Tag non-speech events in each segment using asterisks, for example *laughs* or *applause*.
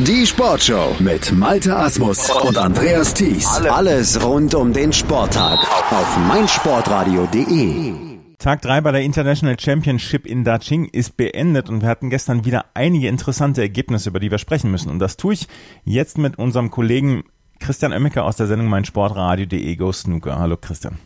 Die Sportshow mit Malte Asmus und Andreas Thies. Alles rund um den Sporttag auf meinsportradio.de. Tag 3 bei der International Championship in Daching ist beendet und wir hatten gestern wieder einige interessante Ergebnisse, über die wir sprechen müssen. Und das tue ich jetzt mit unserem Kollegen Christian Oemmeke aus der Sendung meinsportradio.de Go Snooker. Hallo Christian.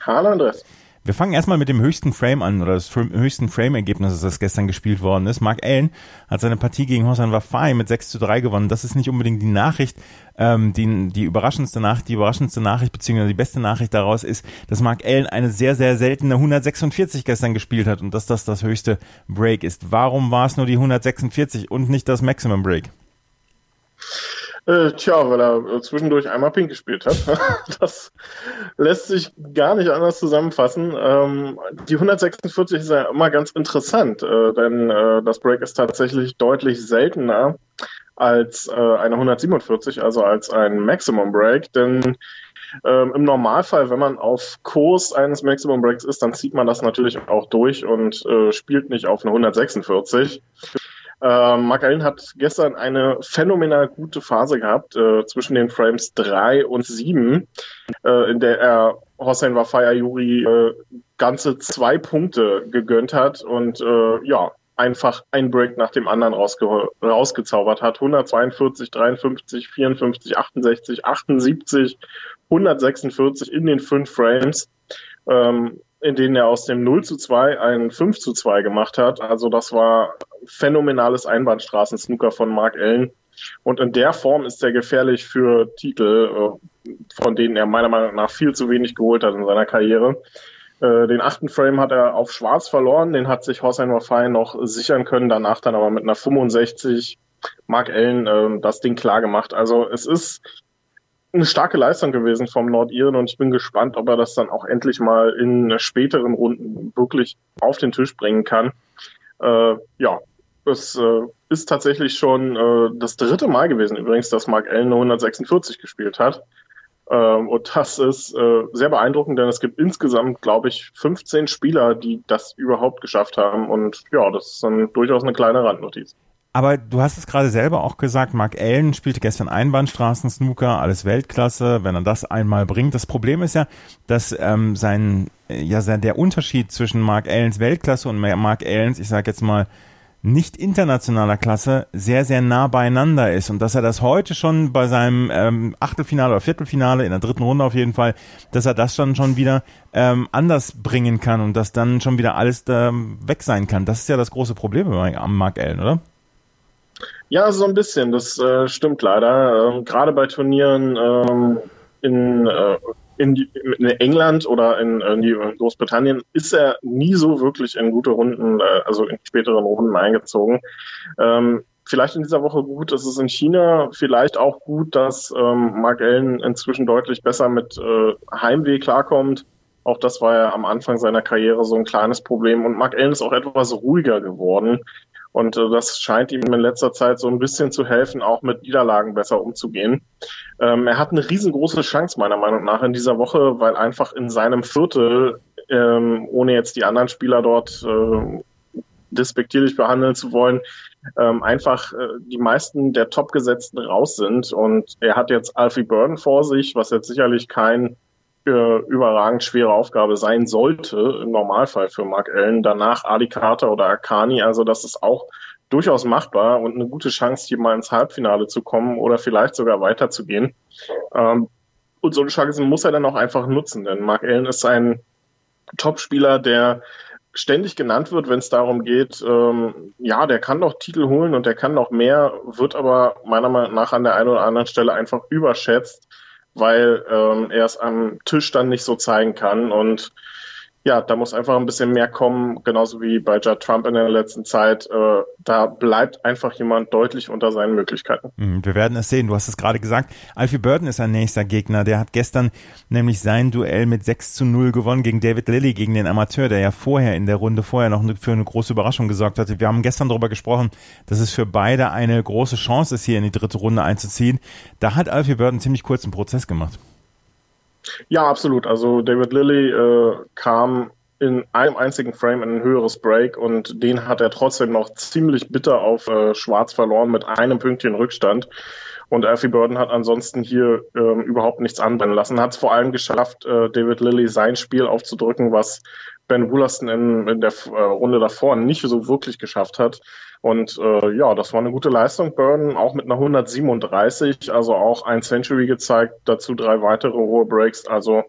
Hallo Andreas. Wir fangen erstmal mit dem höchsten Frame an oder das höchsten Frame-Ergebnis, das gestern gespielt worden ist. Mark Allen hat seine Partie gegen Hossein Wafai mit 6 zu 3 gewonnen. Das ist nicht unbedingt die Nachricht, ähm, die, die überraschendste Nachricht, die überraschendste Nachricht, beziehungsweise die beste Nachricht daraus ist, dass Mark Allen eine sehr, sehr seltene 146 gestern gespielt hat und dass das das höchste Break ist. Warum war es nur die 146 und nicht das Maximum Break? Äh, tja, weil er zwischendurch einmal Pink gespielt hat. *laughs* das lässt sich gar nicht anders zusammenfassen. Ähm, die 146 ist ja immer ganz interessant, äh, denn äh, das Break ist tatsächlich deutlich seltener als äh, eine 147, also als ein Maximum Break, denn ähm, Im Normalfall, wenn man auf Kurs eines Maximum Breaks ist, dann zieht man das natürlich auch durch und äh, spielt nicht auf eine 146. Äh, Mark Allen hat gestern eine phänomenal gute Phase gehabt äh, zwischen den Frames 3 und 7, äh, in der er Hossein Wafaya Yuri äh, ganze zwei Punkte gegönnt hat und äh, ja, einfach ein Break nach dem anderen rausge rausgezaubert hat. 142, 53, 54, 68, 78, 146 in den fünf Frames. Ähm, in denen er aus dem 0 zu 2 ein 5 zu 2 gemacht hat. Also das war phänomenales Einbahnstraßen-Snooker von Mark Allen. Und in der Form ist er gefährlich für Titel, äh, von denen er meiner Meinung nach viel zu wenig geholt hat in seiner Karriere. Äh, den achten Frame hat er auf Schwarz verloren, den hat sich Hossein Wafai noch sichern können, danach dann aber mit einer 65 Mark Allen äh, das Ding klar gemacht. Also es ist eine starke Leistung gewesen vom Nordiren und ich bin gespannt, ob er das dann auch endlich mal in späteren Runden wirklich auf den Tisch bringen kann. Äh, ja, es äh, ist tatsächlich schon äh, das dritte Mal gewesen übrigens, dass Mark Allen 146 gespielt hat. Ähm, und das ist äh, sehr beeindruckend, denn es gibt insgesamt, glaube ich, 15 Spieler, die das überhaupt geschafft haben. Und ja, das ist dann durchaus eine kleine Randnotiz. Aber du hast es gerade selber auch gesagt, Mark Allen spielte gestern Einbahnstraßen-Snooker, alles Weltklasse, wenn er das einmal bringt. Das Problem ist ja, dass ähm, sein, ja, der Unterschied zwischen Mark Allens Weltklasse und Mark Allens, ich sag jetzt mal, nicht internationaler Klasse sehr, sehr nah beieinander ist und dass er das heute schon bei seinem ähm, Achtelfinale oder Viertelfinale, in der dritten Runde auf jeden Fall, dass er das dann schon wieder ähm, anders bringen kann und dass dann schon wieder alles ähm, weg sein kann. Das ist ja das große Problem am Mark Allen, oder? Ja, so ein bisschen. Das äh, stimmt leider. Ähm, Gerade bei Turnieren ähm, in, äh, in, in, England oder in, in, Großbritannien ist er nie so wirklich in gute Runden, äh, also in späteren Runden eingezogen. Ähm, vielleicht in dieser Woche gut, dass es in China vielleicht auch gut, dass ähm, Mark Allen inzwischen deutlich besser mit äh, Heimweh klarkommt. Auch das war ja am Anfang seiner Karriere so ein kleines Problem. Und Mark Allen ist auch etwas ruhiger geworden. Und äh, das scheint ihm in letzter Zeit so ein bisschen zu helfen, auch mit Niederlagen besser umzugehen. Ähm, er hat eine riesengroße Chance meiner Meinung nach in dieser Woche, weil einfach in seinem Viertel, ähm, ohne jetzt die anderen Spieler dort äh, despektierlich behandeln zu wollen, ähm, einfach äh, die meisten der Topgesetzten raus sind. Und er hat jetzt Alfie Burden vor sich, was jetzt sicherlich kein äh, überragend schwere Aufgabe sein sollte, im Normalfall für Mark Allen. Danach Ali Carter oder Akani, also das ist auch durchaus machbar und eine gute Chance, hier mal ins Halbfinale zu kommen oder vielleicht sogar weiterzugehen. Ähm, und so eine Chance muss er dann auch einfach nutzen, denn Mark Allen ist ein Topspieler, der ständig genannt wird, wenn es darum geht, ähm, ja, der kann doch Titel holen und der kann noch mehr, wird aber meiner Meinung nach an der einen oder anderen Stelle einfach überschätzt weil ähm, er es am Tisch dann nicht so zeigen kann. Und ja, da muss einfach ein bisschen mehr kommen, genauso wie bei Judd Trump in der letzten Zeit. Äh, da bleibt einfach jemand deutlich unter seinen Möglichkeiten. Mhm, wir werden es sehen. Du hast es gerade gesagt. Alfie Burton ist ein nächster Gegner. Der hat gestern nämlich sein Duell mit 6 zu 0 gewonnen gegen David Lilly, gegen den Amateur, der ja vorher in der Runde vorher noch für eine große Überraschung gesorgt hatte. Wir haben gestern darüber gesprochen, dass es für beide eine große Chance ist, hier in die dritte Runde einzuziehen. Da hat Alfie Burton einen ziemlich kurzen Prozess gemacht. Ja, absolut. Also David Lilly äh, kam in einem einzigen Frame ein höheres Break und den hat er trotzdem noch ziemlich bitter auf äh, Schwarz verloren mit einem Pünktchen Rückstand. Und Alfie Burden hat ansonsten hier ähm, überhaupt nichts anbrennen lassen. Hat es vor allem geschafft, äh, David Lilly sein Spiel aufzudrücken, was Ben Woolaston in, in der äh, Runde davor nicht so wirklich geschafft hat. Und äh, ja, das war eine gute Leistung. Burden auch mit einer 137, also auch ein Century gezeigt, dazu drei weitere hohe Breaks. Also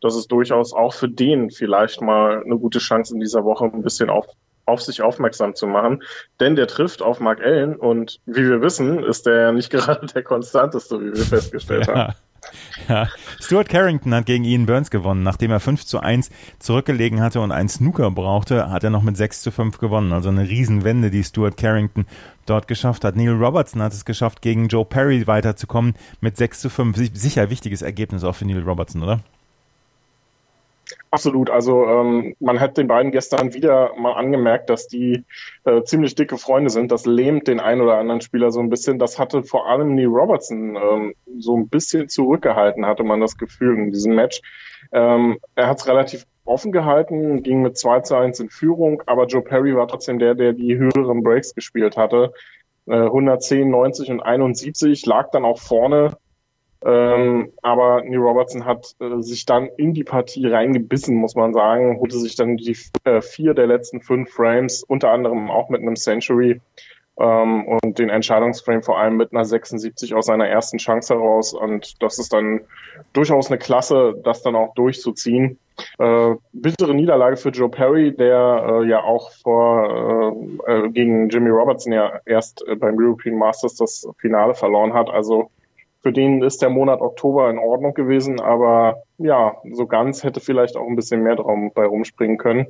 das ist durchaus auch für den vielleicht mal eine gute Chance in dieser Woche ein bisschen auf, auf sich aufmerksam zu machen. Denn der trifft auf Mark Allen und wie wir wissen, ist der ja nicht *laughs* gerade der konstanteste, wie wir festgestellt ja. haben. *laughs* Ja. Stuart Carrington hat gegen Ian Burns gewonnen. Nachdem er 5 zu 1 zurückgelegen hatte und einen Snooker brauchte, hat er noch mit 6 zu 5 gewonnen. Also eine Riesenwende, die Stuart Carrington dort geschafft hat. Neil Robertson hat es geschafft, gegen Joe Perry weiterzukommen mit 6 zu 5. Sicher wichtiges Ergebnis auch für Neil Robertson, oder? Absolut. Also ähm, man hat den beiden gestern wieder mal angemerkt, dass die äh, ziemlich dicke Freunde sind. Das lähmt den einen oder anderen Spieler so ein bisschen. Das hatte vor allem Neil Robertson ähm, so ein bisschen zurückgehalten, hatte man das Gefühl in diesem Match. Ähm, er hat es relativ offen gehalten, ging mit 2 zu 1 in Führung, aber Joe Perry war trotzdem der, der die höheren Breaks gespielt hatte. Äh, 110, 90 und 71, lag dann auch vorne ähm, aber Neil Robertson hat äh, sich dann in die Partie reingebissen, muss man sagen, holte sich dann die äh, vier der letzten fünf Frames, unter anderem auch mit einem Century ähm, und den Entscheidungsframe vor allem mit einer 76 aus seiner ersten Chance heraus. Und das ist dann durchaus eine Klasse, das dann auch durchzuziehen. Äh, bittere Niederlage für Joe Perry, der äh, ja auch vor äh, äh gegen Jimmy Robertson ja erst äh, beim European Masters das Finale verloren hat. Also für den ist der Monat Oktober in Ordnung gewesen, aber ja, so ganz hätte vielleicht auch ein bisschen mehr drum bei rumspringen können.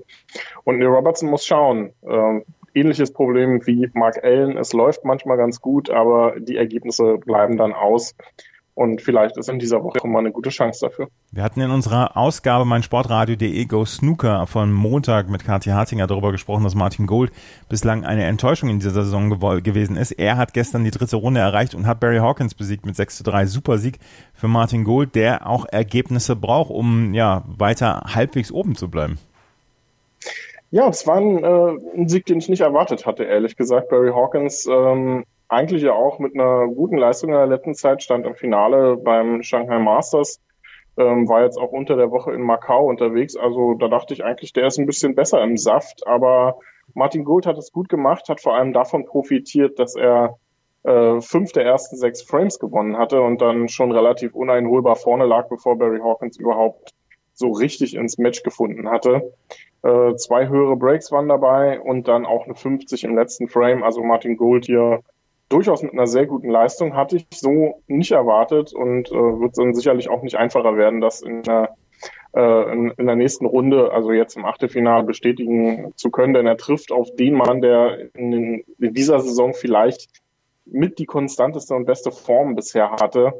Und Neil Robertson muss schauen. Ähm, ähnliches Problem wie Mark Allen. Es läuft manchmal ganz gut, aber die Ergebnisse bleiben dann aus. Und vielleicht ist in dieser Woche mal eine gute Chance dafür. Wir hatten in unserer Ausgabe mein Sportradio.de Go Snooker von Montag mit Kathi Hartinger darüber gesprochen, dass Martin Gold bislang eine Enttäuschung in dieser Saison gewesen ist. Er hat gestern die dritte Runde erreicht und hat Barry Hawkins besiegt mit 6 zu 3. Super Sieg für Martin Gold, der auch Ergebnisse braucht, um ja weiter halbwegs oben zu bleiben. Ja, es war ein, äh, ein Sieg, den ich nicht erwartet hatte, ehrlich gesagt. Barry Hawkins ähm, eigentlich ja auch mit einer guten Leistung in der letzten Zeit, stand im Finale beim Shanghai Masters, ähm, war jetzt auch unter der Woche in Macau unterwegs. Also da dachte ich eigentlich, der ist ein bisschen besser im Saft, aber Martin Gould hat es gut gemacht, hat vor allem davon profitiert, dass er äh, fünf der ersten sechs Frames gewonnen hatte und dann schon relativ uneinholbar vorne lag, bevor Barry Hawkins überhaupt so richtig ins Match gefunden hatte. Äh, zwei höhere Breaks waren dabei und dann auch eine 50 im letzten Frame. Also Martin Gould hier durchaus mit einer sehr guten Leistung, hatte ich so nicht erwartet und äh, wird dann sicherlich auch nicht einfacher werden, das in der, äh, in, in der nächsten Runde, also jetzt im Achtelfinale, bestätigen zu können, denn er trifft auf den Mann, der in, in dieser Saison vielleicht mit die konstanteste und beste Form bisher hatte.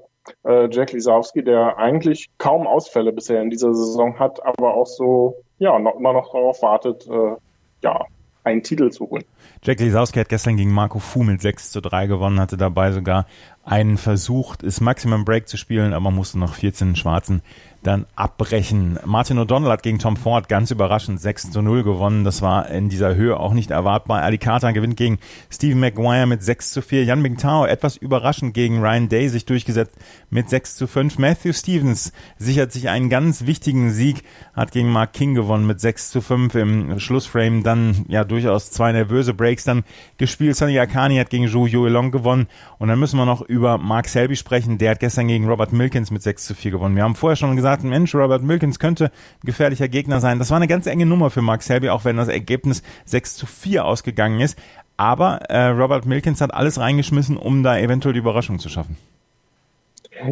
Äh, Jack Lisowski, der eigentlich kaum Ausfälle bisher in dieser Saison hat, aber auch so, ja, noch, immer noch darauf wartet, äh, ja, einen Titel zu holen. Jack Lisowski hat gestern gegen Marco Fu mit 6 zu 3 gewonnen, hatte dabei sogar einen Versuch, ist Maximum Break zu spielen, aber musste noch 14 Schwarzen dann abbrechen. Martin O'Donnell hat gegen Tom Ford ganz überraschend 6 zu 0 gewonnen. Das war in dieser Höhe auch nicht erwartbar. Ali Carter gewinnt gegen Stephen Maguire mit 6 zu 4. Jan Mingtao etwas überraschend gegen Ryan Day sich durchgesetzt mit 6 zu 5. Matthew Stevens sichert sich einen ganz wichtigen Sieg, hat gegen Mark King gewonnen mit 6 zu 5 im Schlussframe. Dann ja durchaus zwei nervöse Breaks dann gespielt. Sonny Akani hat gegen Zhou Yuelong gewonnen. Und dann müssen wir noch über Mark Selby sprechen. Der hat gestern gegen Robert Milkins mit 6 zu 4 gewonnen. Wir haben vorher schon gesagt, Mensch, Robert Milkins könnte ein gefährlicher Gegner sein. Das war eine ganz enge Nummer für Mark Selby, auch wenn das Ergebnis 6 zu 4 ausgegangen ist. Aber äh, Robert Milkins hat alles reingeschmissen, um da eventuell die Überraschung zu schaffen.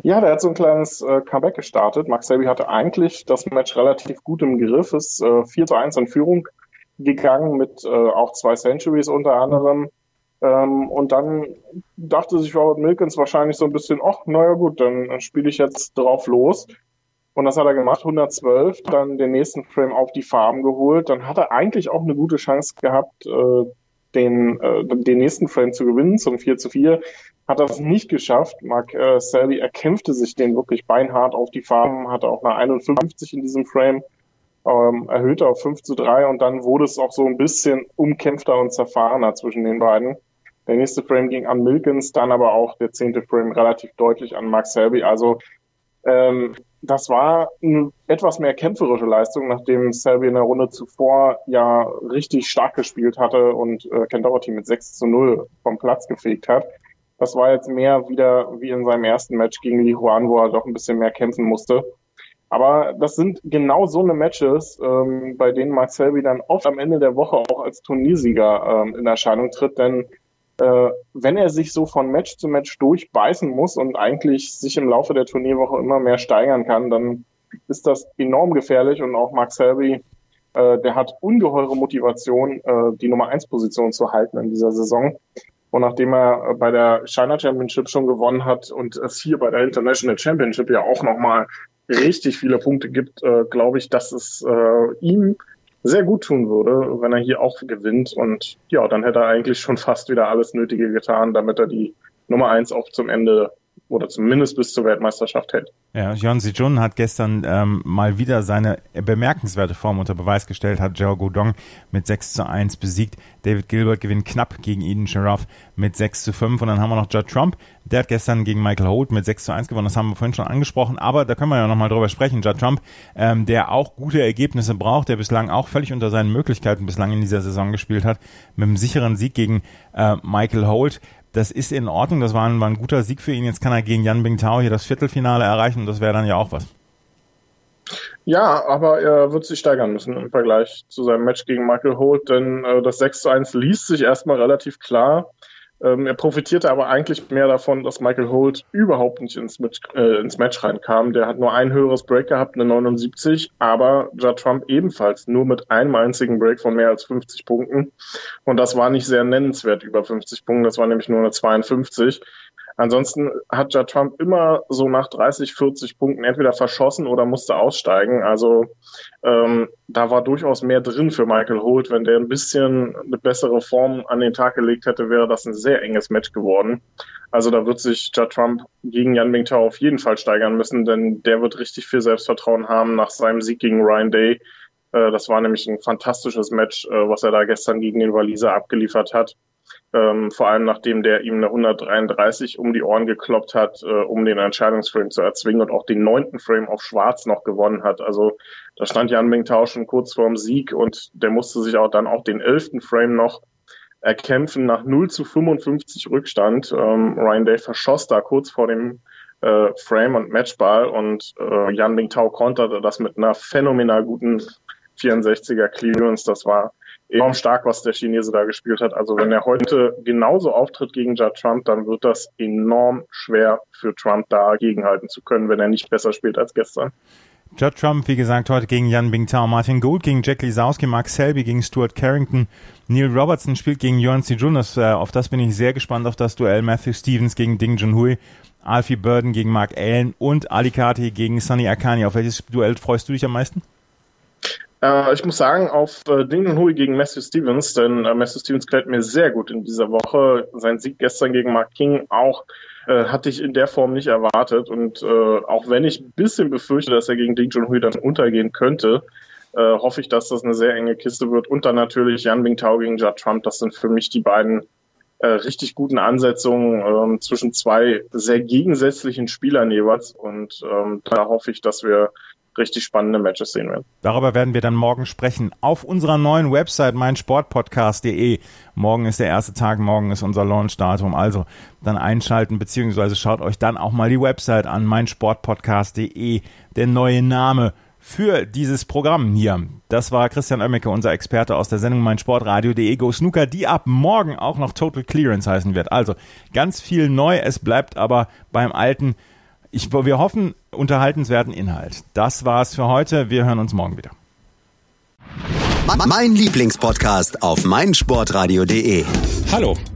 Ja, der hat so ein kleines äh, Comeback gestartet. Mark Selby hatte eigentlich das Match relativ gut im Griff, ist äh, 4 zu 1 in Führung gegangen mit äh, auch zwei Centuries unter anderem. Ähm, und dann dachte sich Robert Milkins wahrscheinlich so ein bisschen, ach, naja gut, dann spiele ich jetzt drauf los. Und das hat er gemacht, 112, dann den nächsten Frame auf die Farben geholt. Dann hat er eigentlich auch eine gute Chance gehabt, äh, den, äh, den nächsten Frame zu gewinnen, zum 4 zu 4. Hat das nicht geschafft. Mark äh, Selby erkämpfte sich den wirklich beinhart auf die Farben, hatte auch eine 51 in diesem Frame. ähm, erhöhte auf 5 zu 3 und dann wurde es auch so ein bisschen umkämpfter und zerfahrener zwischen den beiden. Der nächste Frame ging an Milkins, dann aber auch der zehnte Frame relativ deutlich an Max Selby. Also ähm, das war eine etwas mehr kämpferische Leistung, nachdem Selby in der Runde zuvor ja richtig stark gespielt hatte und äh, Ken Doherty mit 6 zu 0 vom Platz gefegt hat. Das war jetzt mehr wieder wie in seinem ersten Match gegen Li Juan, wo er doch ein bisschen mehr kämpfen musste. Aber das sind genau so eine Matches, ähm, bei denen Mark Selby dann oft am Ende der Woche auch als Turniersieger ähm, in Erscheinung tritt, denn äh, wenn er sich so von Match zu Match durchbeißen muss und eigentlich sich im Laufe der Turnierwoche immer mehr steigern kann, dann ist das enorm gefährlich und auch Mark Selby, äh, der hat ungeheure Motivation, äh, die Nummer 1 Position zu halten in dieser Saison. Und nachdem er bei der China Championship schon gewonnen hat und es hier bei der International Championship ja auch nochmal richtig viele Punkte gibt, äh, glaube ich, dass es äh, ihm sehr gut tun würde, wenn er hier auch gewinnt. Und ja, dann hätte er eigentlich schon fast wieder alles Nötige getan, damit er die Nummer eins auch zum Ende oder zumindest bis zur Weltmeisterschaft hält. Ja, Jeon Si-jun hat gestern ähm, mal wieder seine bemerkenswerte Form unter Beweis gestellt, hat Zhao Guodong mit 6 zu 1 besiegt. David Gilbert gewinnt knapp gegen Eden Sharaf mit 6 zu 5 und dann haben wir noch Judd Trump, der hat gestern gegen Michael Holt mit 6 zu 1 gewonnen, das haben wir vorhin schon angesprochen, aber da können wir ja nochmal drüber sprechen. Judd Trump, ähm, der auch gute Ergebnisse braucht, der bislang auch völlig unter seinen Möglichkeiten bislang in dieser Saison gespielt hat, mit einem sicheren Sieg gegen äh, Michael Holt das ist in Ordnung, das war ein, war ein guter Sieg für ihn. Jetzt kann er gegen Yan Bingtao hier das Viertelfinale erreichen und das wäre dann ja auch was. Ja, aber er wird sich steigern müssen im Vergleich zu seinem Match gegen Michael Holt, denn äh, das 6 zu 1 liest sich erstmal relativ klar. Ähm, er profitierte aber eigentlich mehr davon, dass Michael Holt überhaupt nicht ins, Match, äh, ins Match reinkam. Der hat nur ein höheres Break gehabt, eine 79, aber Judd Trump ebenfalls nur mit einem einzigen Break von mehr als 50 Punkten. Und das war nicht sehr nennenswert über 50 Punkte, das war nämlich nur eine 52. Ansonsten hat ja Trump immer so nach 30, 40 Punkten entweder verschossen oder musste aussteigen. Also ähm, da war durchaus mehr drin für Michael Holt. Wenn der ein bisschen eine bessere Form an den Tag gelegt hätte, wäre das ein sehr enges Match geworden. Also da wird sich Ja Trump gegen Jan Bingtao auf jeden Fall steigern müssen, denn der wird richtig viel Selbstvertrauen haben nach seinem Sieg gegen Ryan Day. Äh, das war nämlich ein fantastisches Match, äh, was er da gestern gegen den Waliser abgeliefert hat. Ähm, vor allem nachdem der ihm eine 133 um die Ohren gekloppt hat, äh, um den Entscheidungsframe zu erzwingen und auch den neunten Frame auf Schwarz noch gewonnen hat. Also da stand Jan Mingtao schon kurz vorm Sieg und der musste sich auch dann auch den elften Frame noch erkämpfen nach 0 zu 55 Rückstand. Ähm, Ryan Day verschoss da kurz vor dem äh, Frame und Matchball und äh, Jan Mingtao konterte das mit einer phänomenal guten 64er Clearance. Das war enorm stark, was der Chinese da gespielt hat. Also wenn er heute genauso auftritt gegen Judd Trump, dann wird das enorm schwer für Trump da gegenhalten zu können, wenn er nicht besser spielt als gestern. Judd Trump, wie gesagt, heute gegen Jan Bingtao, Martin Gould gegen Jack Lisowski, Mark Selby gegen Stuart Carrington, Neil Robertson spielt gegen Sijun, das, äh, auf das bin ich sehr gespannt, auf das Duell Matthew Stevens gegen Ding Junhui, Alfie Burden gegen Mark Allen und Ali Kati gegen Sunny Akani. Auf welches Duell freust du dich am meisten? Äh, ich muss sagen, auf äh, Ding Junhui gegen Matthew Stevens, denn äh, Matthew Stevens klärt mir sehr gut in dieser Woche. Sein Sieg gestern gegen Mark King auch äh, hatte ich in der Form nicht erwartet. Und äh, auch wenn ich ein bisschen befürchte, dass er gegen Ding Junhui dann untergehen könnte, äh, hoffe ich, dass das eine sehr enge Kiste wird. Und dann natürlich Yan Bingtao gegen Judd Trump. Das sind für mich die beiden äh, richtig guten Ansetzungen ähm, zwischen zwei sehr gegensätzlichen Spielern jeweils. Und ähm, da hoffe ich, dass wir richtig spannende Matches sehen werden. Darüber werden wir dann morgen sprechen. Auf unserer neuen Website meinsportpodcast.de. Morgen ist der erste Tag, morgen ist unser Launchdatum. Also dann einschalten, beziehungsweise schaut euch dann auch mal die Website an, meinsportpodcast.de. Der neue Name für dieses Programm hier. Das war Christian Oemmeke, unser Experte aus der Sendung meinsportradio.de Go Snooker, die ab morgen auch noch Total Clearance heißen wird. Also ganz viel neu, es bleibt aber beim alten ich, wir hoffen, unterhaltenswerten Inhalt. Das war's für heute. Wir hören uns morgen wieder. Mein Lieblingspodcast auf meinsportradio.de. Hallo,